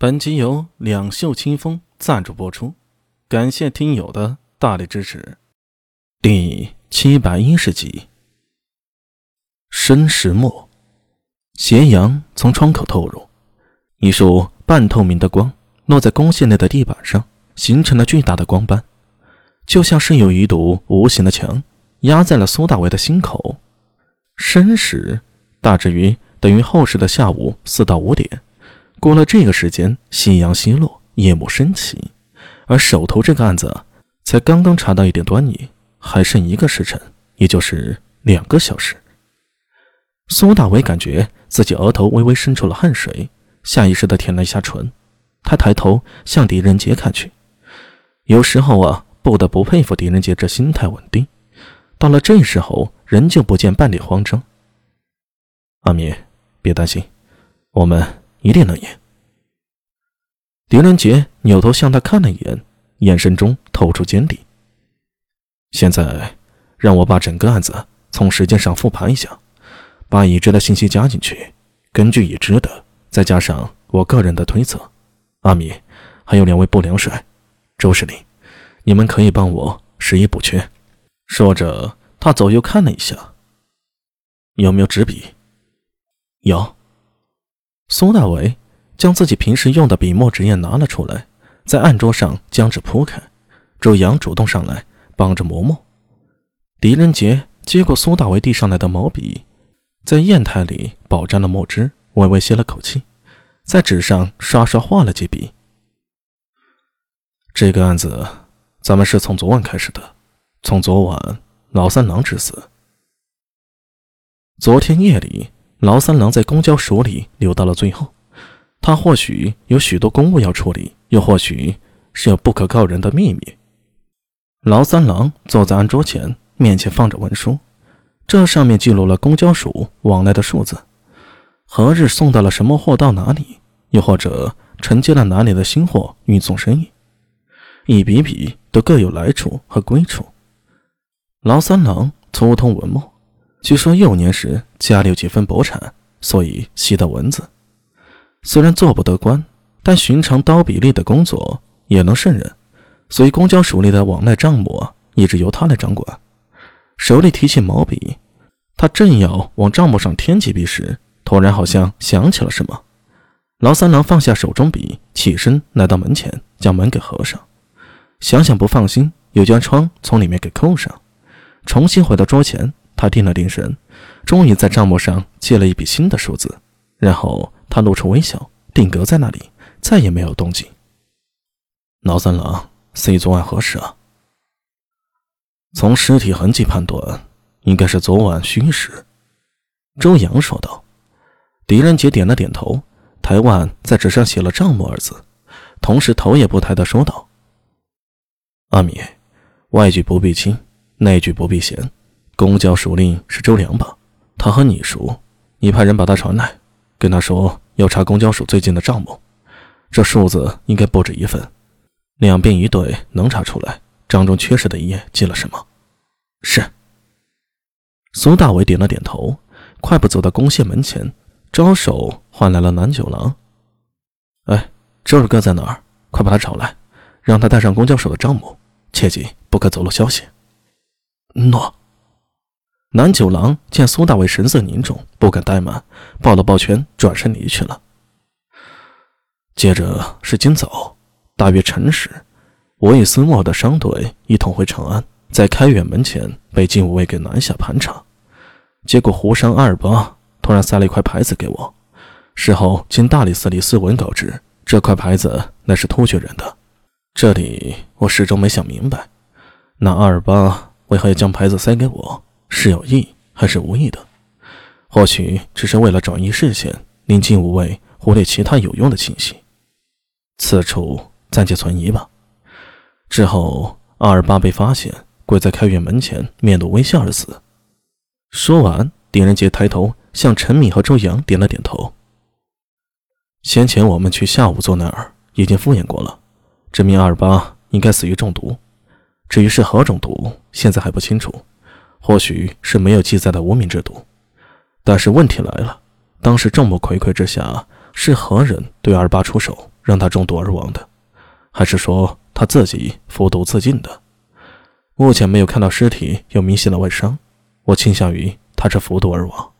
本集由两袖清风赞助播出，感谢听友的大力支持。第七百一十集，申时末，斜阳从窗口透入，一束半透明的光落在宫线内的地板上，形成了巨大的光斑，就像是有一堵无形的墙压在了苏大为的心口。申时大致于等于后世的下午四到五点。过了这个时间，夕阳西落，夜幕升起，而手头这个案子才刚刚查到一点端倪，还剩一个时辰，也就是两个小时。苏大伟感觉自己额头微微渗出了汗水，下意识地舔了一下唇。他抬头向狄仁杰看去，有时候啊，不得不佩服狄仁杰这心态稳定，到了这时候仍旧不见半点慌张。阿米，别担心，我们。一定能赢。狄仁杰扭头向他看了一眼，眼神中透出坚定。现在，让我把整个案子从时间上复盘一下，把已知的信息加进去，根据已知的，再加上我个人的推测，阿米，还有两位不良帅，周世林，你们可以帮我拾遗补缺。说着，他左右看了一下，有没有纸笔？有。苏大伟将自己平时用的笔墨纸砚拿了出来，在案桌上将纸铺开。周阳主动上来帮着磨墨。狄仁杰接过苏大伟递上来的毛笔，在砚台里饱沾了墨汁，微微吸了口气，在纸上刷刷画了几笔。这个案子，咱们是从昨晚开始的，从昨晚老三郎之死。昨天夜里。劳三郎在公交署里留到了最后，他或许有许多公务要处理，又或许是有不可告人的秘密。劳三郎坐在案桌前，面前放着文书，这上面记录了公交署往来的数字，何日送到了什么货到哪里，又或者承接了哪里的新货运送生意，一笔笔都各有来处和归处。劳三郎粗通文墨。据说幼年时家里有几分薄产，所以习得文字。虽然做不得官，但寻常刀笔吏的工作也能胜任，所以公交署里的往来账目一直由他来掌管。手里提起毛笔，他正要往账目上添几笔时，突然好像想起了什么。老三郎放下手中笔，起身来到门前，将门给合上。想想不放心，又将窗从里面给扣上，重新回到桌前。他定了定神，终于在账目上记了一笔新的数字，然后他露出微笑，定格在那里，再也没有动静。老三郎，死于昨晚何时啊？从尸体痕迹判断，应该是昨晚戌时。周阳说道。狄仁杰点了点头，抬腕在纸上写了“账目”二字，同时头也不抬的说道：“阿米，外举不避亲，内举不避嫌。”公交署令是周良吧？他和你熟，你派人把他传来，跟他说要查公交署最近的账目，这数字应该不止一份，两边一对能查出来账中缺失的一页记了什么。是。苏大伟点了点头，快步走到公线门前，招手唤来了南九郎。哎，周二哥在哪儿？快把他找来，让他带上公交署的账目，切记不可走漏消息。诺。南九郎见苏大伟神色凝重，不敢怠慢，抱了抱拳，转身离去了。接着是今早，大约辰时，我与司莫的商队一同回长安，在开远门前被金吾卫给拦下盘查，结果胡商阿尔巴突然塞了一块牌子给我。事后经大理寺李思文告知，这块牌子乃是突厥人的。这里我始终没想明白，那阿尔巴为何要将牌子塞给我？是有意还是无意的？或许只是为了转移视线，宁静无畏忽略其他有用的信息。此处暂且存疑吧。之后，阿尔巴被发现跪在开元门前，面露微笑而死。说完，狄仁杰抬头向陈敏和周阳点了点头。先前我们去下午座那儿已经复验过了，这名阿尔巴应该死于中毒，至于是何种毒，现在还不清楚。或许是没有记载的无名之毒，但是问题来了：当时众目睽睽之下，是何人对二八出手，让他中毒而亡的，还是说他自己服毒自尽的？目前没有看到尸体有明显的外伤，我倾向于他是服毒而亡。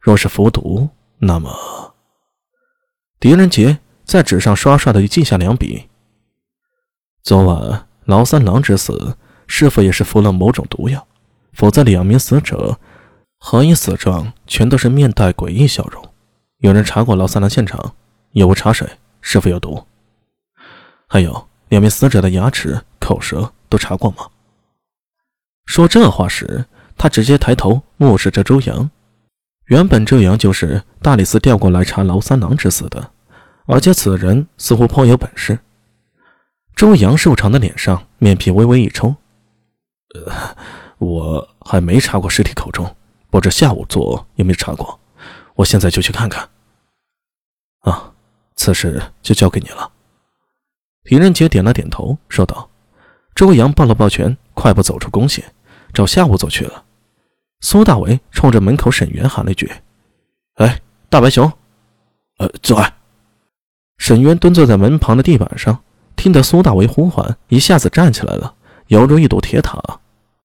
若是服毒，那么狄仁杰在纸上刷刷的记下两笔。昨晚劳三郎之死，是否也是服了某种毒药？否则，两名死者何以死状全都是面带诡异笑容？有人查过劳三郎现场，有无茶水？是否有毒？还有两名死者的牙齿、口舌都查过吗？说这话时，他直接抬头目视着周阳。原本周阳就是大理寺调过来查劳三郎之死的，而且此人似乎颇有本事。周阳瘦长的脸上面皮微微一抽：“，我还没查过尸体口中，不知下午做有没有查过？我现在就去看看。”啊，此事就交给你了。狄仁杰点了点头，说道：“周阳抱了抱拳，快步走出宫廨。”找夏无走去了。苏大为冲着门口沈渊喊了一句：“哎，大白熊！”“呃，在。”沈渊蹲坐在门旁的地板上，听得苏大为呼唤，一下子站起来了，犹如一堵铁塔。